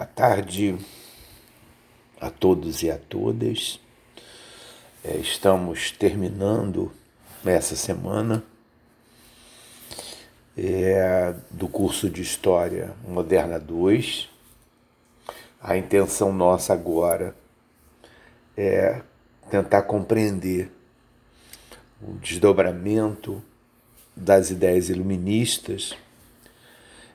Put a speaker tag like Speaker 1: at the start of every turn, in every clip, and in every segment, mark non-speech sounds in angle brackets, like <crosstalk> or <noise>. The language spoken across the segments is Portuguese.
Speaker 1: Boa tarde a todos e a todas. É, estamos terminando essa semana é, do curso de História Moderna 2. A intenção nossa agora é tentar compreender o desdobramento das ideias iluministas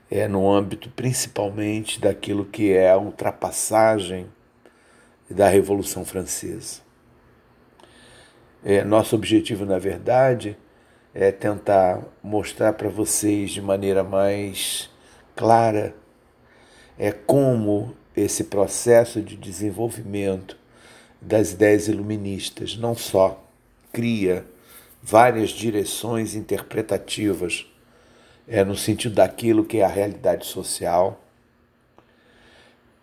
Speaker 1: é no âmbito principalmente daquilo que é a ultrapassagem da Revolução Francesa. É, nosso objetivo, na verdade, é tentar mostrar para vocês de maneira mais clara é como esse processo de desenvolvimento das ideias iluministas não só cria várias direções interpretativas é, no sentido daquilo que é a realidade social.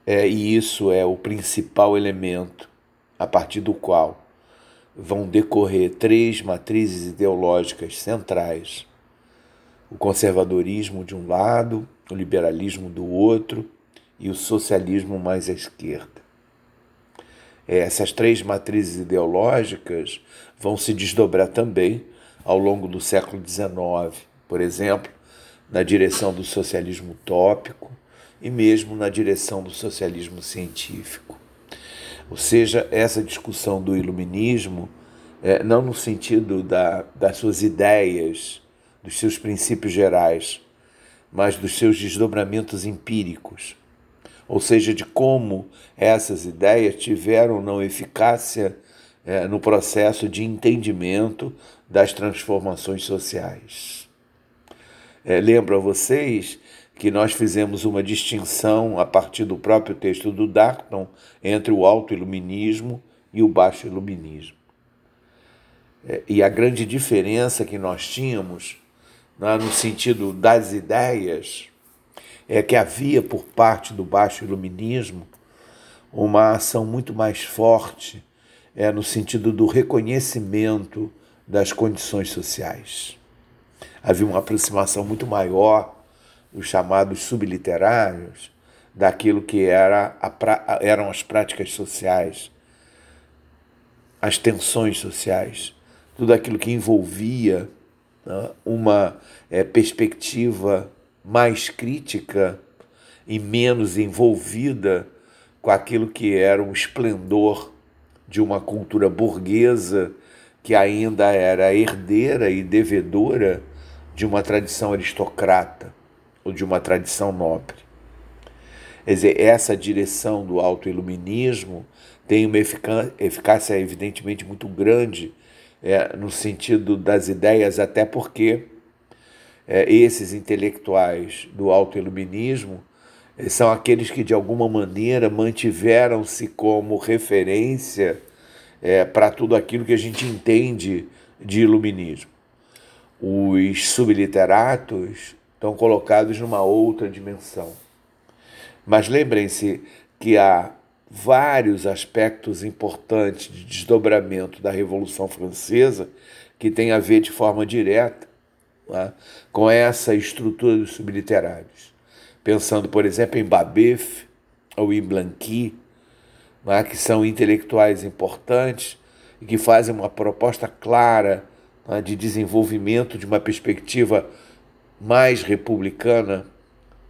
Speaker 1: É, e isso é o principal elemento a partir do qual vão decorrer três matrizes ideológicas centrais: o conservadorismo de um lado, o liberalismo do outro e o socialismo mais à esquerda. É, essas três matrizes ideológicas vão se desdobrar também ao longo do século XIX. Por exemplo, na direção do socialismo utópico e mesmo na direção do socialismo científico. Ou seja, essa discussão do iluminismo, é, não no sentido da, das suas ideias, dos seus princípios gerais, mas dos seus desdobramentos empíricos, ou seja, de como essas ideias tiveram não eficácia é, no processo de entendimento das transformações sociais. É, lembro a vocês que nós fizemos uma distinção a partir do próprio texto do Darton entre o alto iluminismo e o baixo iluminismo. É, e a grande diferença que nós tínhamos né, no sentido das ideias é que havia por parte do baixo iluminismo uma ação muito mais forte é, no sentido do reconhecimento das condições sociais havia uma aproximação muito maior dos chamados subliterários daquilo que era a, eram as práticas sociais, as tensões sociais, tudo aquilo que envolvia né, uma é, perspectiva mais crítica e menos envolvida com aquilo que era um esplendor de uma cultura burguesa que ainda era herdeira e devedora de uma tradição aristocrata ou de uma tradição nobre. Quer dizer, essa direção do autoiluminismo tem uma eficácia evidentemente muito grande é, no sentido das ideias, até porque é, esses intelectuais do autoiluminismo é, são aqueles que de alguma maneira mantiveram-se como referência é, para tudo aquilo que a gente entende de iluminismo os subliteratos estão colocados numa outra dimensão. Mas lembrem-se que há vários aspectos importantes de desdobramento da Revolução Francesa que têm a ver de forma direta né, com essa estrutura dos subliterários. Pensando, por exemplo, em Babeuf ou em Blanqui, né, que são intelectuais importantes e que fazem uma proposta clara de desenvolvimento de uma perspectiva mais republicana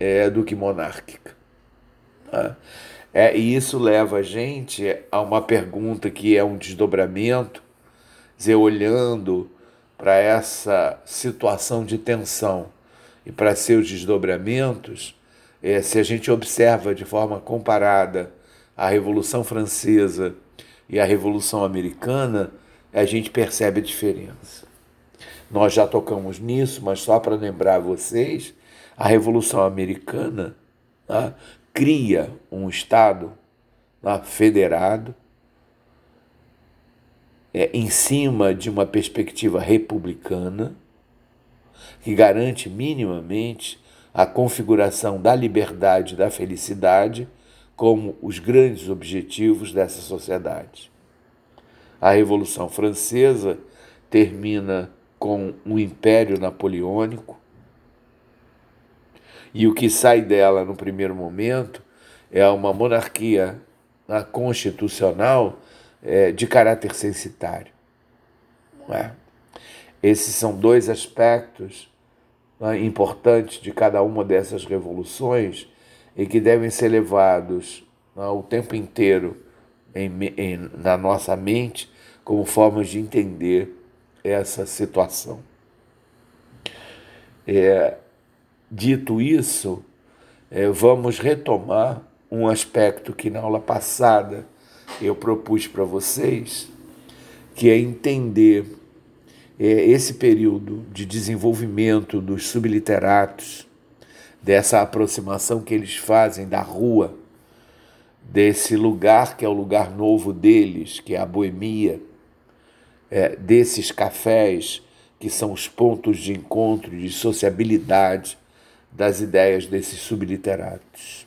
Speaker 1: é, do que monárquica. Né? É, e isso leva a gente a uma pergunta que é um desdobramento, dizer, olhando para essa situação de tensão e para seus desdobramentos, é, se a gente observa de forma comparada a Revolução Francesa e a Revolução Americana, a gente percebe a diferença. Nós já tocamos nisso, mas só para lembrar vocês, a Revolução Americana né, cria um Estado né, federado é, em cima de uma perspectiva republicana que garante minimamente a configuração da liberdade e da felicidade como os grandes objetivos dessa sociedade. A Revolução Francesa termina com o Império Napoleônico, e o que sai dela no primeiro momento é uma monarquia constitucional é, de caráter censitário. É? Esses são dois aspectos né, importantes de cada uma dessas revoluções e que devem ser levados né, o tempo inteiro em, em, na nossa mente como formas de entender essa situação. É, dito isso, é, vamos retomar um aspecto que na aula passada eu propus para vocês, que é entender é, esse período de desenvolvimento dos subliteratos, dessa aproximação que eles fazem da rua, desse lugar que é o lugar novo deles, que é a boemia, é, desses cafés que são os pontos de encontro, de sociabilidade das ideias desses subliteratos.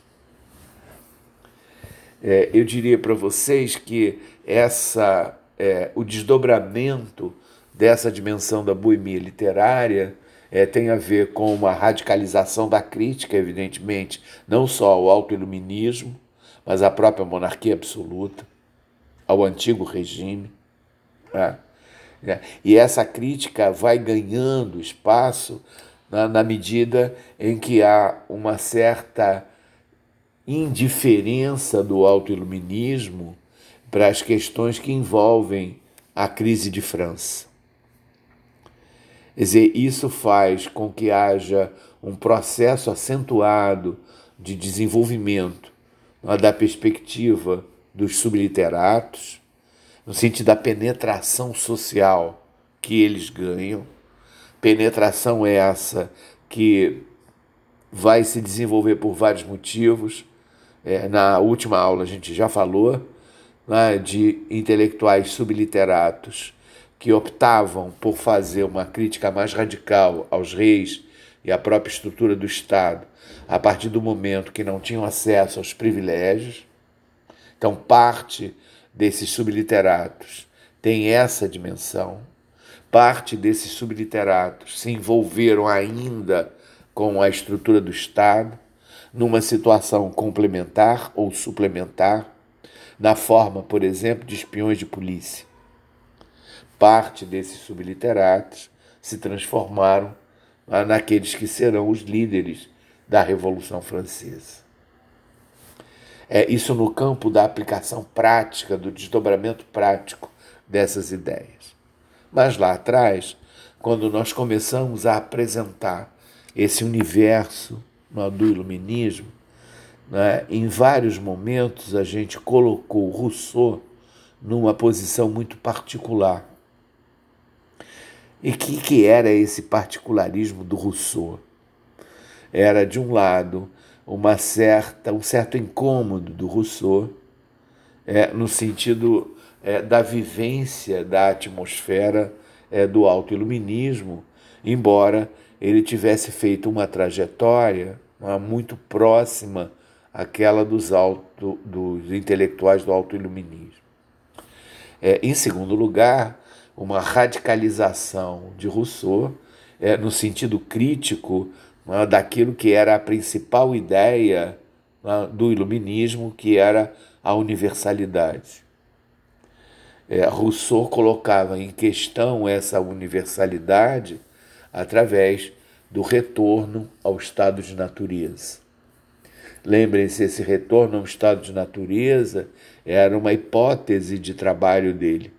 Speaker 1: É, eu diria para vocês que essa, é, o desdobramento dessa dimensão da boemia literária é, tem a ver com uma radicalização da crítica, evidentemente, não só ao autoiluminismo, mas à própria monarquia absoluta, ao antigo regime. Né? E essa crítica vai ganhando espaço na, na medida em que há uma certa indiferença do autoiluminismo para as questões que envolvem a crise de França. Quer dizer, isso faz com que haja um processo acentuado de desenvolvimento da perspectiva dos subliteratos, no sentido da penetração social que eles ganham. Penetração é essa que vai se desenvolver por vários motivos é, na última aula a gente já falou né, de intelectuais subliteratos que optavam por fazer uma crítica mais radical aos reis e à própria estrutura do Estado a partir do momento que não tinham acesso aos privilégios. Então, parte desses subliteratos tem essa dimensão. Parte desses subliteratos se envolveram ainda com a estrutura do Estado numa situação complementar ou suplementar, na forma, por exemplo, de espiões de polícia. Parte desses subliteratos se transformaram naqueles que serão os líderes da Revolução Francesa. É isso no campo da aplicação prática, do desdobramento prático dessas ideias. Mas lá atrás, quando nós começamos a apresentar esse universo do iluminismo, né, em vários momentos a gente colocou Rousseau numa posição muito particular. E o que, que era esse particularismo do Rousseau? Era, de um lado, uma certa, um certo incômodo do Rousseau, é, no sentido é, da vivência da atmosfera é, do autoiluminismo, embora ele tivesse feito uma trajetória muito próxima àquela dos, auto, dos intelectuais do autoiluminismo. É, em segundo lugar, uma radicalização de Rousseau é, no sentido crítico daquilo que era a principal ideia é, do iluminismo, que era a universalidade. É, Rousseau colocava em questão essa universalidade através do retorno ao estado de natureza. Lembrem-se, esse retorno ao estado de natureza era uma hipótese de trabalho dele.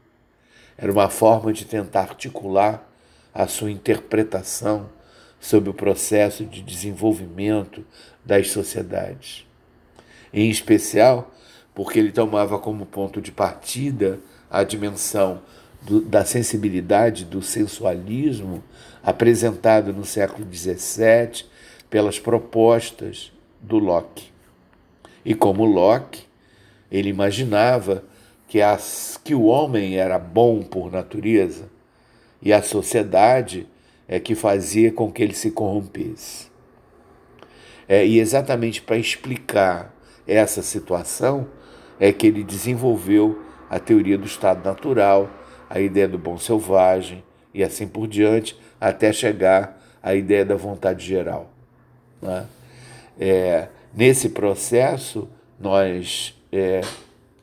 Speaker 1: Era uma forma de tentar articular a sua interpretação sobre o processo de desenvolvimento das sociedades. Em especial, porque ele tomava como ponto de partida a dimensão do, da sensibilidade, do sensualismo apresentado no século XVII pelas propostas do Locke. E como Locke, ele imaginava que, as, que o homem era bom por natureza e a sociedade é que fazia com que ele se corrompesse. É, e exatamente para explicar essa situação é que ele desenvolveu a teoria do estado natural, a ideia do bom selvagem e assim por diante, até chegar à ideia da vontade geral. Né? É, nesse processo, nós, é,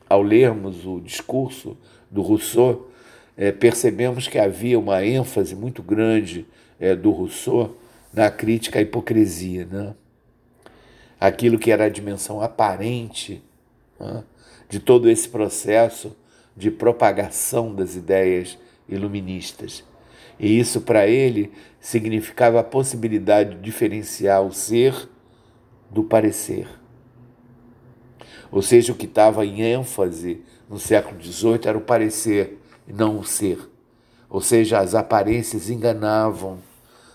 Speaker 1: ao lermos o discurso do Rousseau, é, percebemos que havia uma ênfase muito grande é, do Rousseau na crítica à hipocrisia, né? aquilo que era a dimensão aparente né? de todo esse processo de propagação das ideias iluministas. E isso para ele significava a possibilidade de diferenciar o ser do parecer. Ou seja, o que estava em ênfase no século XVIII era o parecer e não o ser. Ou seja, as aparências enganavam,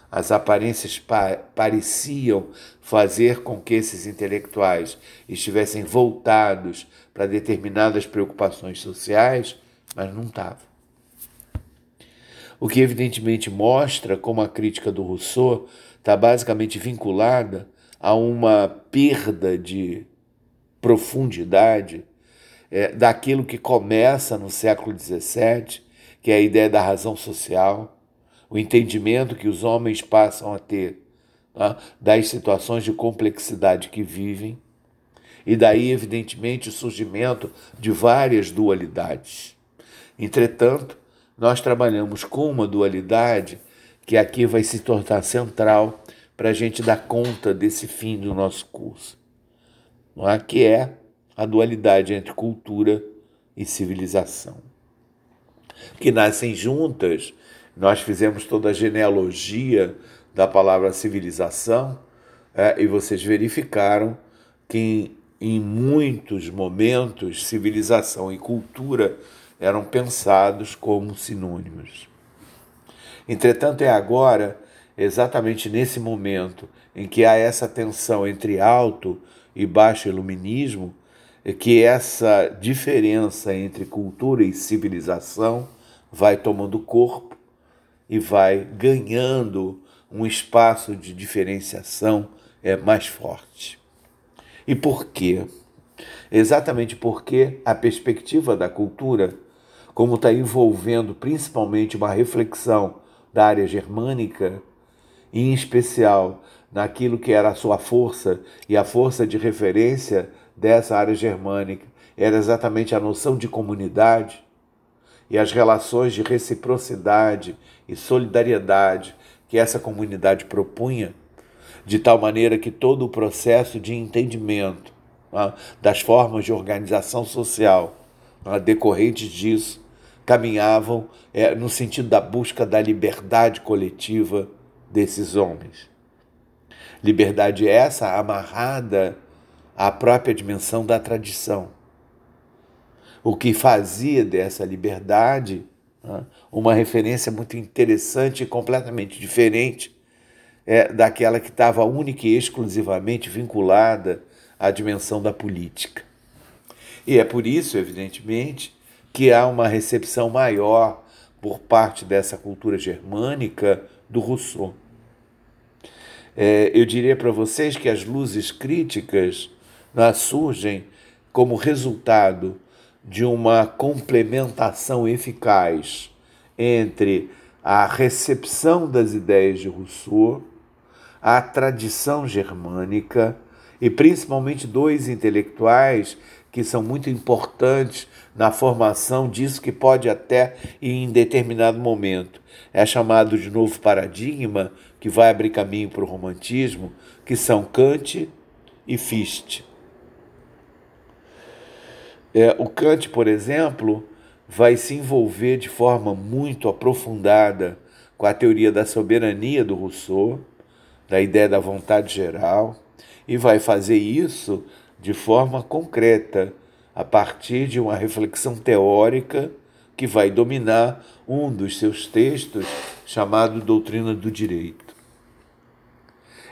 Speaker 1: as aparências pa pareciam fazer com que esses intelectuais estivessem voltados para determinadas preocupações sociais, mas não estavam. O que evidentemente mostra como a crítica do Rousseau está basicamente vinculada a uma perda de profundidade é, daquilo que começa no século XVII, que é a ideia da razão social, o entendimento que os homens passam a ter tá, das situações de complexidade que vivem, e daí, evidentemente, o surgimento de várias dualidades. Entretanto, nós trabalhamos com uma dualidade que aqui vai se tornar central para a gente dar conta desse fim do nosso curso, não é? que é a dualidade entre cultura e civilização, que nascem juntas. Nós fizemos toda a genealogia da palavra civilização é, e vocês verificaram que em, em muitos momentos civilização e cultura eram pensados como sinônimos. Entretanto, é agora, exatamente nesse momento em que há essa tensão entre alto e baixo iluminismo, que essa diferença entre cultura e civilização vai tomando corpo e vai ganhando um espaço de diferenciação é, mais forte. E por quê? Exatamente porque a perspectiva da cultura, como está envolvendo principalmente uma reflexão da área germânica, em especial naquilo que era a sua força e a força de referência dessa área germânica era exatamente a noção de comunidade e as relações de reciprocidade e solidariedade que essa comunidade propunha, de tal maneira que todo o processo de entendimento ah, das formas de organização social ah, decorrentes disso caminhavam é, no sentido da busca da liberdade coletiva desses homens. Liberdade essa amarrada à própria dimensão da tradição. O que fazia dessa liberdade né, uma referência muito interessante e completamente diferente é, daquela que estava única e exclusivamente vinculada à dimensão da política. E é por isso, evidentemente, que há uma recepção maior por parte dessa cultura germânica do Rousseau. É, eu diria para vocês que as luzes críticas né, surgem como resultado de uma complementação eficaz entre a recepção das ideias de Rousseau, a tradição germânica e principalmente dois intelectuais que são muito importantes na formação disso que pode até em determinado momento é chamado de novo paradigma que vai abrir caminho para o romantismo, que são Kant e Fichte. É, o Kant, por exemplo, vai se envolver de forma muito aprofundada com a teoria da soberania do Rousseau, da ideia da vontade geral, e vai fazer isso de forma concreta, a partir de uma reflexão teórica que vai dominar um dos seus textos, chamado Doutrina do Direito.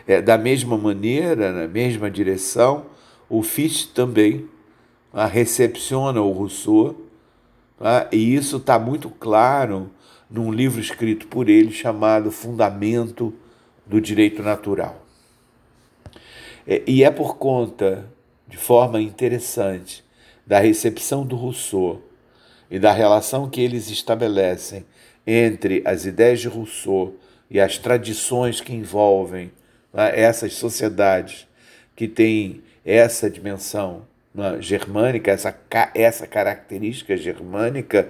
Speaker 1: É, da mesma maneira, na mesma direção, o Fichte também recepciona o Rousseau, tá? e isso está muito claro num livro escrito por ele chamado Fundamento do Direito Natural. É, e é por conta, de forma interessante, da recepção do Rousseau e da relação que eles estabelecem entre as ideias de Rousseau e as tradições que envolvem né, essas sociedades que têm essa dimensão germânica, essa, essa característica germânica,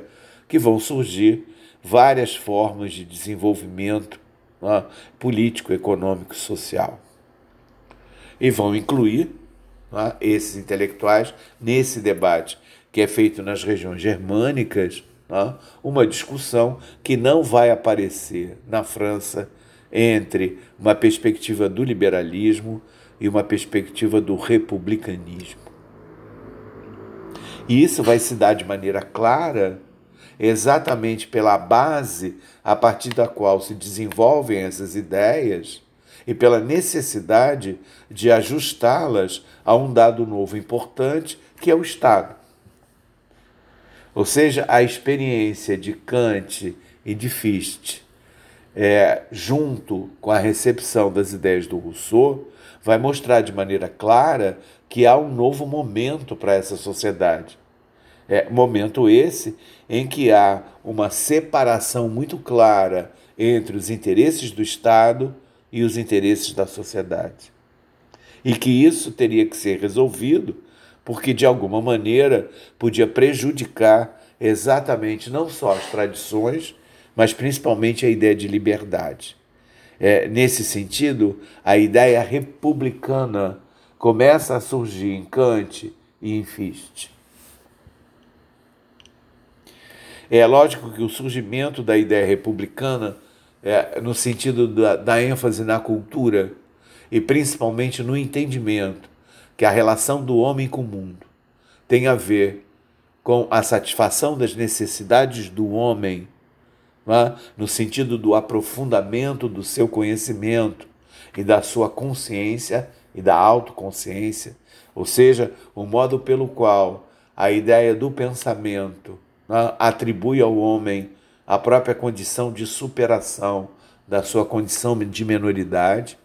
Speaker 1: que vão surgir várias formas de desenvolvimento né, político, econômico, social. E vão incluir né, esses intelectuais nesse debate que é feito nas regiões germânicas, né, uma discussão que não vai aparecer na França entre uma perspectiva do liberalismo e uma perspectiva do republicanismo. E isso vai se dar de maneira clara exatamente pela base a partir da qual se desenvolvem essas ideias e pela necessidade de ajustá-las a um dado novo importante, que é o Estado. Ou seja, a experiência de Kant e de Fichte, é, junto com a recepção das ideias do Rousseau, vai mostrar de maneira clara que há um novo momento para essa sociedade. É, momento esse em que há uma separação muito clara entre os interesses do Estado e os interesses da sociedade. E que isso teria que ser resolvido porque, de alguma maneira, podia prejudicar exatamente não só as tradições, mas principalmente a ideia de liberdade. É, nesse sentido, a ideia republicana começa a surgir em Kant e em Fichte. É lógico que o surgimento da ideia republicana, é, no sentido da, da ênfase na cultura e principalmente no entendimento que a relação do homem com o mundo tem a ver com a satisfação das necessidades do homem, é? no sentido do aprofundamento do seu conhecimento e da sua consciência e da autoconsciência, ou seja, o modo pelo qual a ideia do pensamento né, atribui ao homem a própria condição de superação da sua condição de menoridade,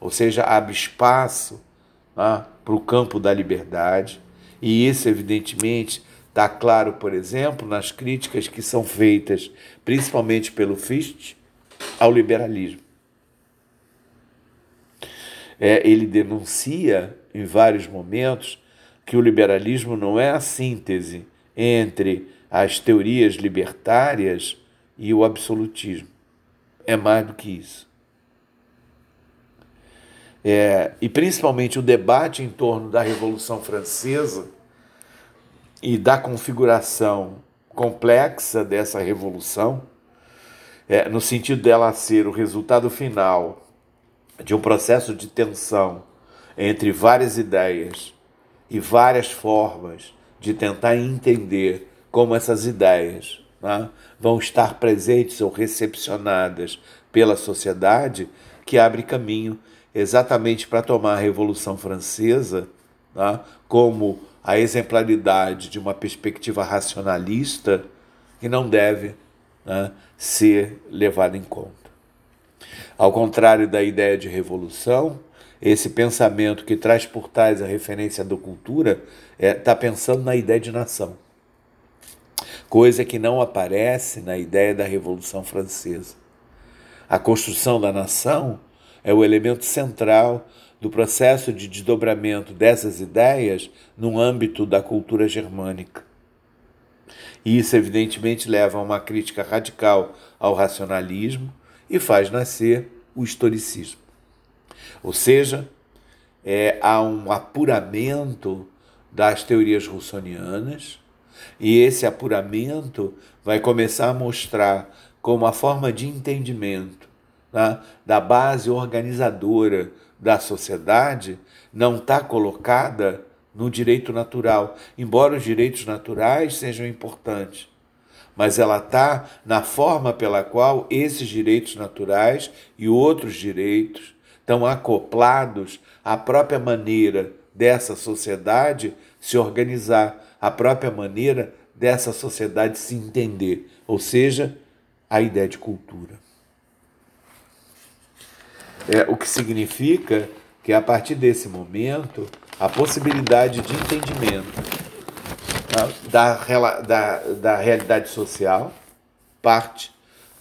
Speaker 1: ou seja, abre espaço né, para o campo da liberdade, e isso, evidentemente, está claro, por exemplo, nas críticas que são feitas, principalmente pelo Fichte, ao liberalismo. É, ele denuncia, em vários momentos, que o liberalismo não é a síntese entre as teorias libertárias e o absolutismo. É mais do que isso. É, e principalmente o debate em torno da Revolução Francesa e da configuração complexa dessa revolução, é, no sentido dela ser o resultado final de um processo de tensão entre várias ideias e várias formas de tentar entender como essas ideias né, vão estar presentes ou recepcionadas pela sociedade, que abre caminho exatamente para tomar a Revolução Francesa né, como a exemplaridade de uma perspectiva racionalista que não deve né, ser levada em conta. Ao contrário da ideia de revolução, esse pensamento que traz por trás a referência da cultura está é, tá pensando na ideia de nação coisa que não aparece na ideia da Revolução Francesa. A construção da nação é o elemento central do processo de desdobramento dessas ideias no âmbito da cultura germânica. E isso, evidentemente, leva a uma crítica radical ao racionalismo e faz nascer o historicismo. Ou seja, é, há um apuramento das teorias russonianas e esse apuramento vai começar a mostrar como a forma de entendimento né, da base organizadora da sociedade não está colocada no direito natural, embora os direitos naturais sejam importantes, mas ela está na forma pela qual esses direitos naturais e outros direitos estão acoplados à própria maneira dessa sociedade se organizar, a própria maneira dessa sociedade se entender, ou seja, a ideia de cultura. É, o que significa que a partir desse momento a possibilidade de entendimento da, da, da realidade social parte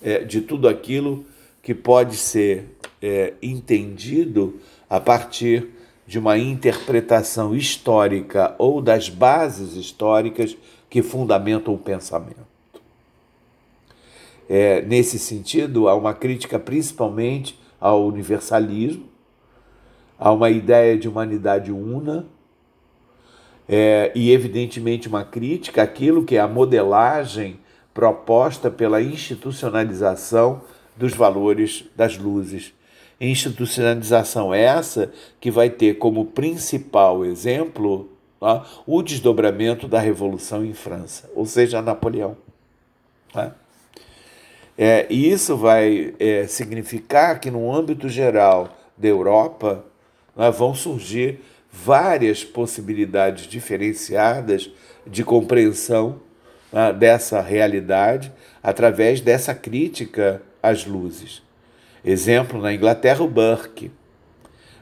Speaker 1: é, de tudo aquilo que pode ser é, entendido a partir de uma interpretação histórica ou das bases históricas que fundamentam o pensamento. É, nesse sentido, há uma crítica principalmente ao universalismo, há uma ideia de humanidade una, é, e evidentemente uma crítica àquilo que é a modelagem proposta pela institucionalização dos valores das luzes. Institucionalização essa que vai ter como principal exemplo tá, o desdobramento da Revolução em França, ou seja, Napoleão. Tá? É, e isso vai é, significar que, no âmbito geral da Europa, né, vão surgir várias possibilidades diferenciadas de compreensão né, dessa realidade através dessa crítica às luzes. Exemplo, na Inglaterra, o Burke.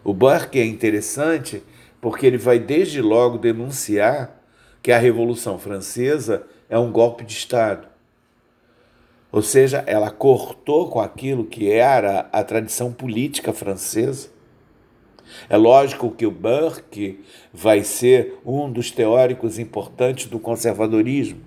Speaker 1: O Burke é interessante porque ele vai desde logo denunciar que a Revolução Francesa é um golpe de Estado. Ou seja, ela cortou com aquilo que era a tradição política francesa. É lógico que o Burke vai ser um dos teóricos importantes do conservadorismo.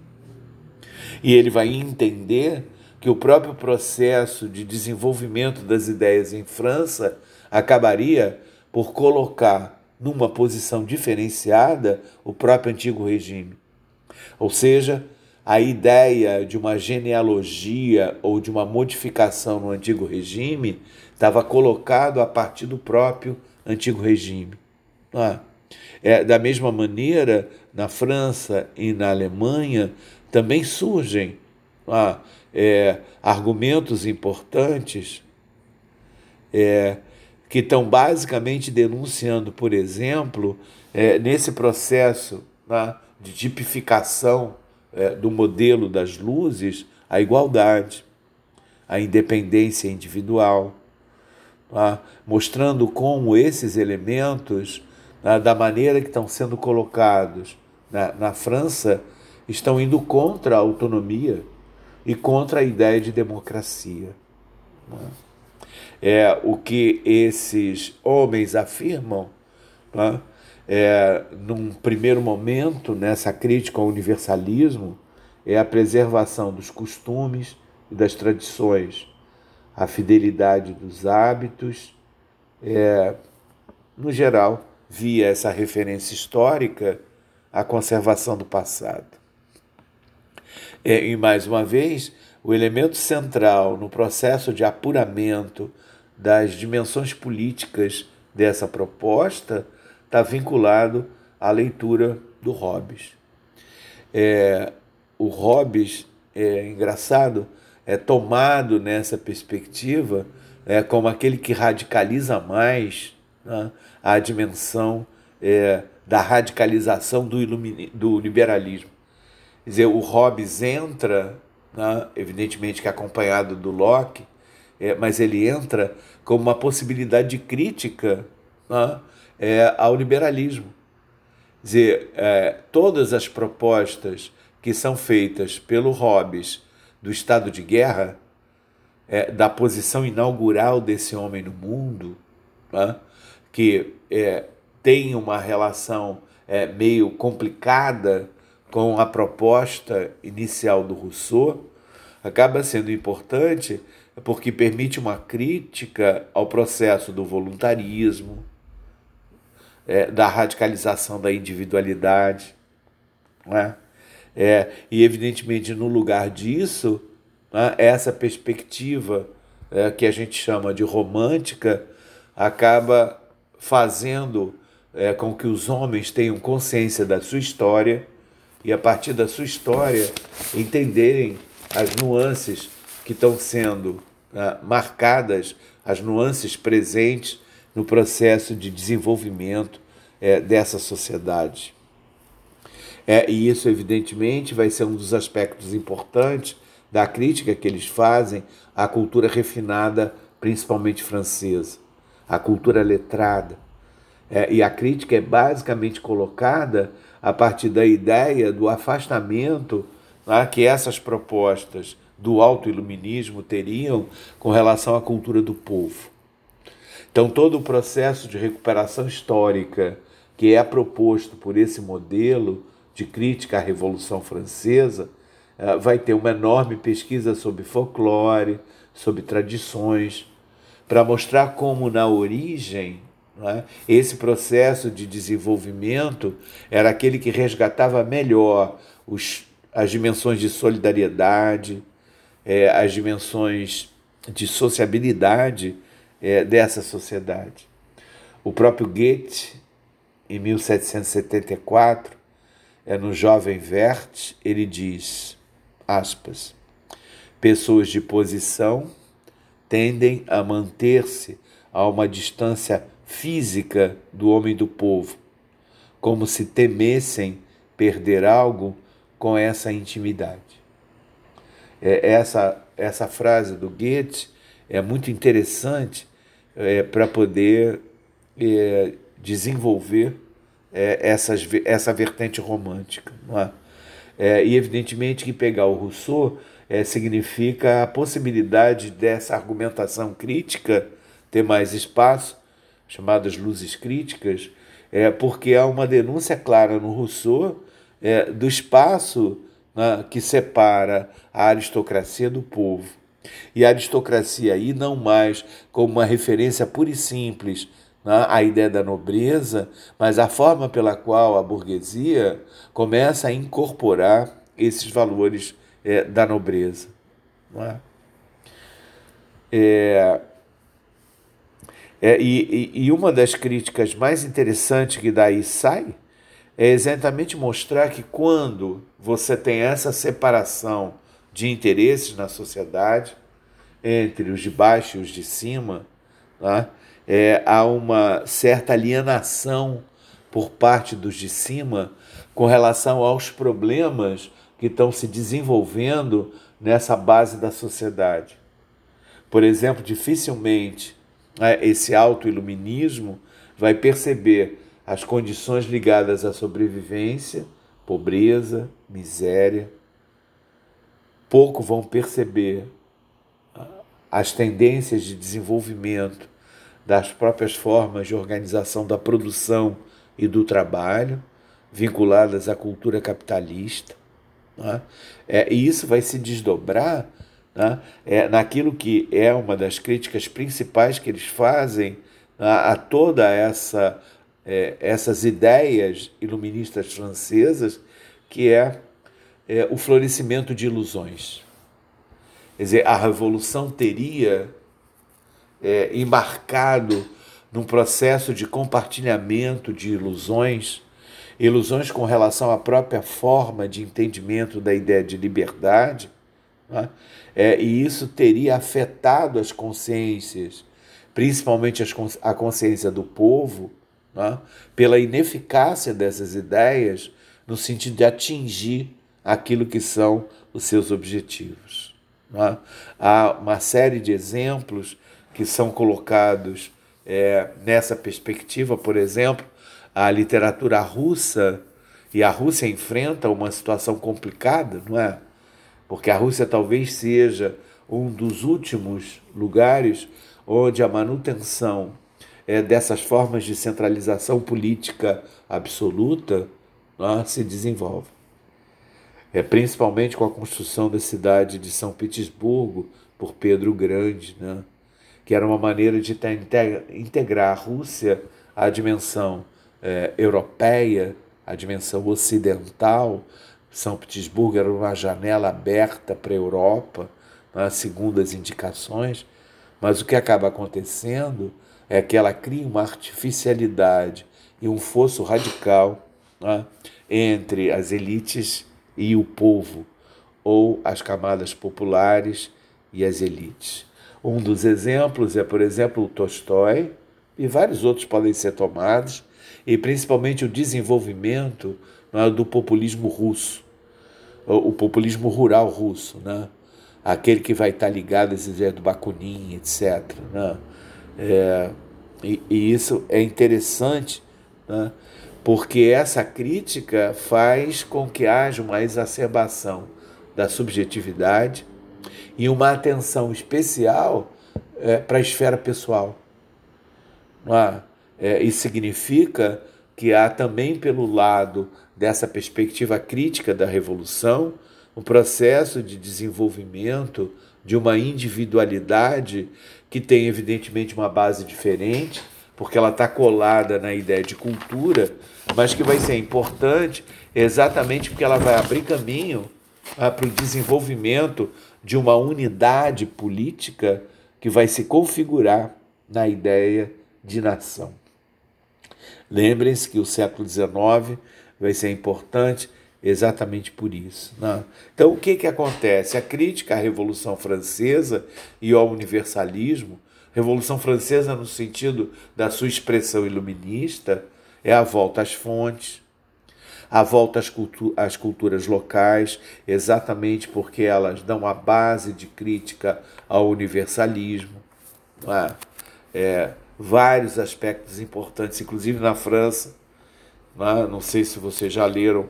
Speaker 1: E ele vai entender que o próprio processo de desenvolvimento das ideias em França acabaria por colocar numa posição diferenciada o próprio antigo regime. Ou seja, a ideia de uma genealogia ou de uma modificação no antigo regime estava colocado a partir do próprio antigo regime. Ah, é, da mesma maneira, na França e na Alemanha também surgem ah, é, argumentos importantes é, que estão basicamente denunciando, por exemplo, é, nesse processo né, de tipificação é, do modelo das luzes, a igualdade, a independência individual, tá? mostrando como esses elementos, né, da maneira que estão sendo colocados na, na França, estão indo contra a autonomia e contra a ideia de democracia. Né? É o que esses homens afirmam, né? é, num primeiro momento, nessa crítica ao universalismo, é a preservação dos costumes e das tradições, a fidelidade dos hábitos, é, no geral, via essa referência histórica, a conservação do passado. É, e mais uma vez, o elemento central no processo de apuramento das dimensões políticas dessa proposta está vinculado à leitura do Hobbes. É, o Hobbes, é engraçado, é tomado nessa perspectiva é, como aquele que radicaliza mais né, a dimensão é, da radicalização do, do liberalismo. Quer dizer, o Hobbes entra, né, evidentemente que acompanhado do Locke, é, mas ele entra como uma possibilidade de crítica né, é, ao liberalismo. Quer dizer, é, todas as propostas que são feitas pelo Hobbes do estado de guerra, é, da posição inaugural desse homem no mundo, né, que é, tem uma relação é, meio complicada com a proposta inicial do Rousseau, acaba sendo importante porque permite uma crítica ao processo do voluntarismo, é, da radicalização da individualidade. Não é? É, e, evidentemente, no lugar disso, né, essa perspectiva é, que a gente chama de romântica acaba fazendo é, com que os homens tenham consciência da sua história e, a partir da sua história, entenderem as nuances que estão sendo né, marcadas, as nuances presentes no processo de desenvolvimento é, dessa sociedade. É, e isso, evidentemente, vai ser um dos aspectos importantes da crítica que eles fazem à cultura refinada, principalmente francesa, à cultura letrada. É, e a crítica é basicamente colocada a partir da ideia do afastamento né, que essas propostas do autoiluminismo teriam com relação à cultura do povo. Então, todo o processo de recuperação histórica que é proposto por esse modelo de crítica à Revolução Francesa eh, vai ter uma enorme pesquisa sobre folclore, sobre tradições, para mostrar como, na origem, é, esse processo de desenvolvimento era aquele que resgatava melhor os, as dimensões de solidariedade, é, as dimensões de sociabilidade é, dessa sociedade. O próprio Goethe, em 1774, é, no Jovem Verte, ele diz, aspas, pessoas de posição tendem a manter-se a uma distância física do homem do povo, como se temessem perder algo com essa intimidade. É, essa, essa frase do Goethe é muito interessante é, para poder é, desenvolver é, essas, essa vertente romântica. É? é? e evidentemente que pegar o Rousseau é, significa a possibilidade dessa argumentação crítica ter mais espaço, chamadas luzes críticas, é, porque há uma denúncia clara no Rousseau é, do espaço né, que separa a aristocracia do povo. E a aristocracia aí não mais como uma referência pura e simples né, à ideia da nobreza, mas a forma pela qual a burguesia começa a incorporar esses valores é, da nobreza. É? É, é, e, e uma das críticas mais interessantes que daí sai é exatamente mostrar que quando você tem essa separação de interesses na sociedade, entre os de baixo e os de cima, né, é, há uma certa alienação por parte dos de cima com relação aos problemas que estão se desenvolvendo nessa base da sociedade. Por exemplo, dificilmente né, esse autoiluminismo vai perceber as condições ligadas à sobrevivência, pobreza, miséria. Pouco vão perceber ah, as tendências de desenvolvimento das próprias formas de organização da produção e do trabalho, vinculadas à cultura capitalista. Né? É, e isso vai se desdobrar né, é, naquilo que é uma das críticas principais que eles fazem né, a toda essa é, essas ideias iluministas francesas, que é, é o florescimento de ilusões. Quer dizer, a revolução teria é, embarcado num processo de compartilhamento de ilusões, ilusões com relação à própria forma de entendimento da ideia de liberdade, né? é, e isso teria afetado as consciências, principalmente as, a consciência do povo, né? pela ineficácia dessas ideias no sentido de atingir aquilo que são os seus objetivos. Né? Há uma série de exemplos que são colocados é, nessa perspectiva, por exemplo, a literatura russa, e a Rússia enfrenta uma situação complicada, não é? Porque a Rússia talvez seja um dos últimos lugares onde a manutenção é, dessas formas de centralização política absoluta é, se desenvolve. É, principalmente com a construção da cidade de São Petersburgo por Pedro Grande, né? Que era uma maneira de integrar a Rússia à dimensão é, europeia, à dimensão ocidental. São Petersburgo era uma janela aberta para a Europa, né, segundo as indicações, mas o que acaba acontecendo é que ela cria uma artificialidade e um fosso radical né, entre as elites e o povo, ou as camadas populares e as elites. Um dos exemplos é, por exemplo, o Tolstói, e vários outros podem ser tomados, e principalmente o desenvolvimento né, do populismo russo, o populismo rural russo, né? aquele que vai estar ligado a esse ideia do Bakunin, etc. Né? É, e, e, isso é interessante, né? porque essa crítica faz com que haja uma exacerbação da subjetividade e uma atenção especial é, para a esfera pessoal. É? É, isso significa que há também pelo lado dessa perspectiva crítica da revolução um processo de desenvolvimento de uma individualidade que tem evidentemente uma base diferente, porque ela está colada na ideia de cultura, mas que vai ser importante exatamente porque ela vai abrir caminho ah, para o desenvolvimento de uma unidade política que vai se configurar na ideia de nação. Lembrem-se que o século XIX vai ser importante exatamente por isso. Né? Então, o que, que acontece? A crítica à Revolução Francesa e ao universalismo, Revolução Francesa, no sentido da sua expressão iluminista, é a volta às fontes, a volta às, cultu às culturas locais, exatamente porque elas dão a base de crítica ao universalismo. É? É, vários aspectos importantes, inclusive na França. Não, é? não sei se vocês já leram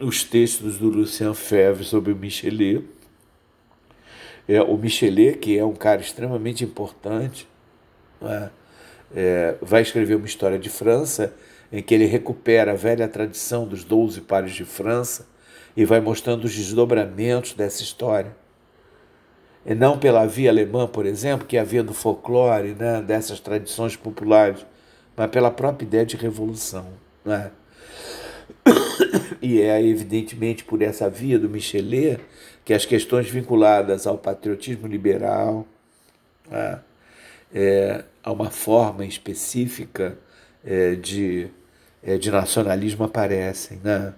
Speaker 1: os textos do Lucien Febvre sobre o Michelet. É, o Michelet, que é um cara extremamente importante, é? É, vai escrever uma história de França em que ele recupera a velha tradição dos doze pares de França e vai mostrando os desdobramentos dessa história. E não pela via alemã, por exemplo, que havia do folclore, né, dessas tradições populares, mas pela própria ideia de revolução. Né? <coughs> E é evidentemente por essa via do Michelet que as questões vinculadas ao patriotismo liberal, né, é, a uma forma específica é, de de nacionalismo aparecem. Né?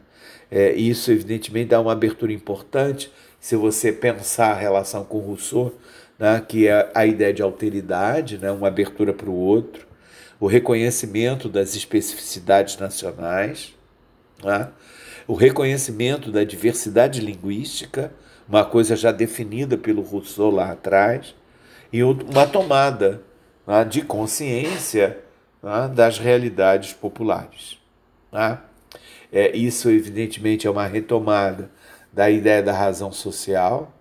Speaker 1: É, isso, evidentemente, dá uma abertura importante se você pensar a relação com Rousseau, né, que é a ideia de alteridade, né, uma abertura para o outro, o reconhecimento das especificidades nacionais, né, o reconhecimento da diversidade linguística, uma coisa já definida pelo Rousseau lá atrás, e uma tomada né, de consciência né, das realidades populares. Tá? É, isso, evidentemente, é uma retomada da ideia da razão social,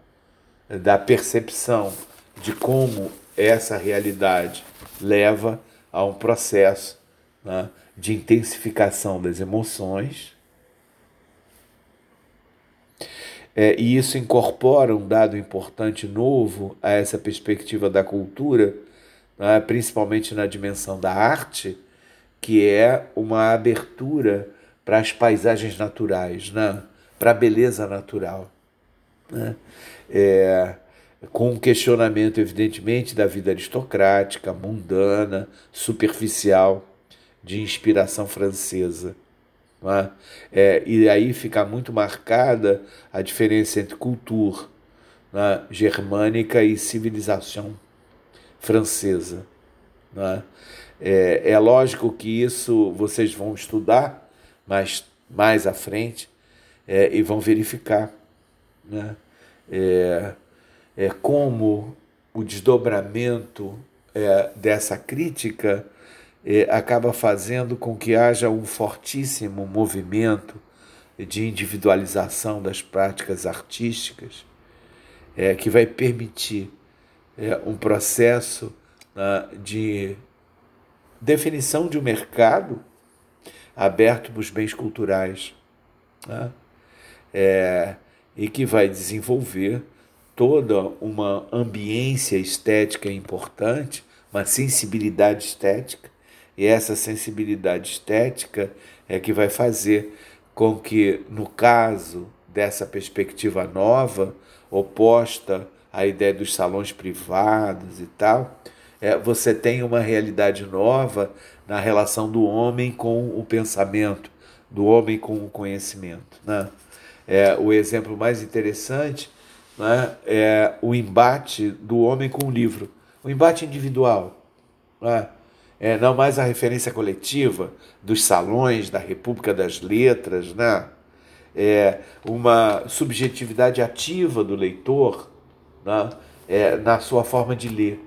Speaker 1: da percepção de como essa realidade leva a um processo né, de intensificação das emoções. É, e isso incorpora um dado importante novo a essa perspectiva da cultura, né, principalmente na dimensão da arte, que é uma abertura para as paisagens naturais, né? para a beleza natural. Né? É, com um questionamento, evidentemente, da vida aristocrática, mundana, superficial, de inspiração francesa. É? É, e aí fica muito marcada a diferença entre cultura né, germânica e civilização francesa. É? É, é lógico que isso vocês vão estudar mais, mais à frente é, e vão verificar né? é, é como o desdobramento é, dessa crítica é, acaba fazendo com que haja um fortíssimo movimento de individualização das práticas artísticas é, que vai permitir é, um processo né, de definição de um mercado aberto para os bens culturais né? é, e que vai desenvolver toda uma ambiência estética importante, uma sensibilidade estética, e essa sensibilidade estética é que vai fazer com que, no caso dessa perspectiva nova, oposta à ideia dos salões privados e tal, é, você tem uma realidade nova na relação do homem com o pensamento, do homem com o conhecimento. Né? É, o exemplo mais interessante né, é o embate do homem com o livro, o embate individual. Né? É, não mais a referência coletiva dos salões da República das Letras, né? é, uma subjetividade ativa do leitor né? é, na sua forma de ler.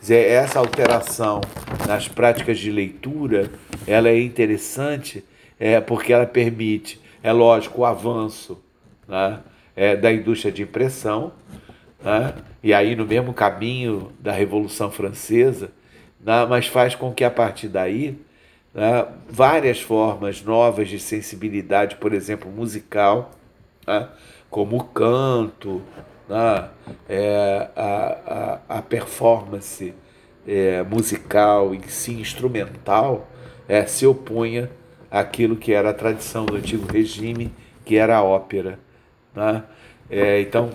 Speaker 1: Dizer, essa alteração nas práticas de leitura, ela é interessante é, porque ela permite, é lógico, o avanço né, é, da indústria de impressão, né, e aí no mesmo caminho da Revolução Francesa, né? mas faz com que a partir daí né, várias formas novas de sensibilidade, por exemplo, musical, né, como o canto, né, é, a, a, a performance é, musical em si, instrumental, é, se opunha àquilo que era a tradição do antigo regime, que era a ópera. Né? É, então,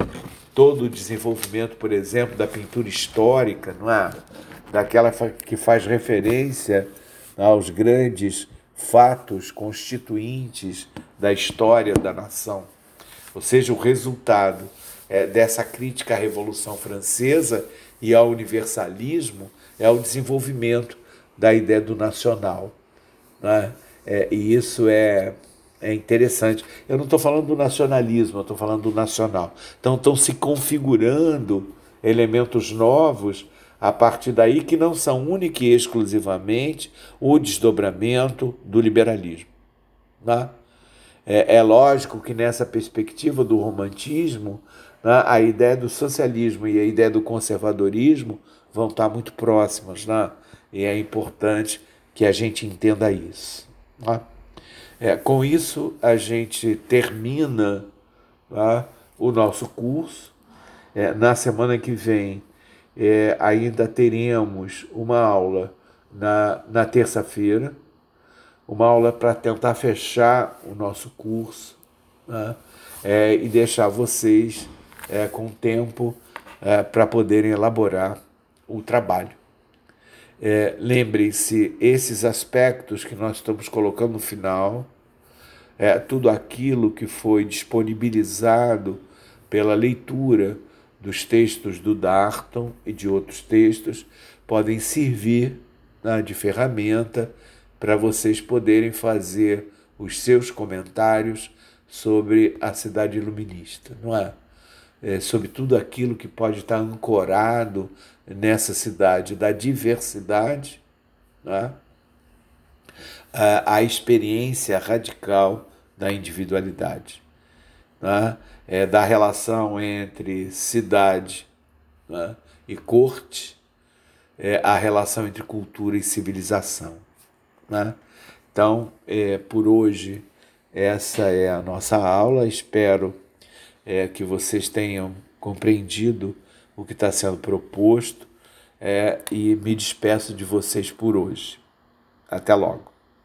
Speaker 1: todo o desenvolvimento, por exemplo, da pintura histórica, não é? daquela que faz referência aos grandes fatos constituintes da história da nação. Ou seja, o resultado é, dessa crítica à Revolução Francesa e ao universalismo é o desenvolvimento da ideia do nacional. Né? É, e isso é, é interessante. Eu não estou falando do nacionalismo, eu estou falando do nacional. Então estão se configurando elementos novos a partir daí que não são única e exclusivamente o desdobramento do liberalismo. Né? É, é lógico que nessa perspectiva do romantismo, né, a ideia do socialismo e a ideia do conservadorismo vão estar muito próximas, né? e é importante que a gente entenda isso. Né? É, com isso, a gente termina né, o nosso curso. É, na semana que vem, é, ainda teremos uma aula na, na terça-feira, uma aula para tentar fechar o nosso curso né? é, e deixar vocês é, com tempo é, para poderem elaborar o trabalho. É, Lembrem-se, esses aspectos que nós estamos colocando no final, é, tudo aquilo que foi disponibilizado pela leitura dos textos do Darton e de outros textos podem servir né, de ferramenta para vocês poderem fazer os seus comentários sobre a cidade iluminista, não é? É? sobre tudo aquilo que pode estar ancorado nessa cidade da diversidade, não é? a, a experiência radical da individualidade né, é, da relação entre cidade né, e corte, é, a relação entre cultura e civilização. Né? Então, é, por hoje, essa é a nossa aula. Espero é, que vocês tenham compreendido o que está sendo proposto é, e me despeço de vocês por hoje. Até logo.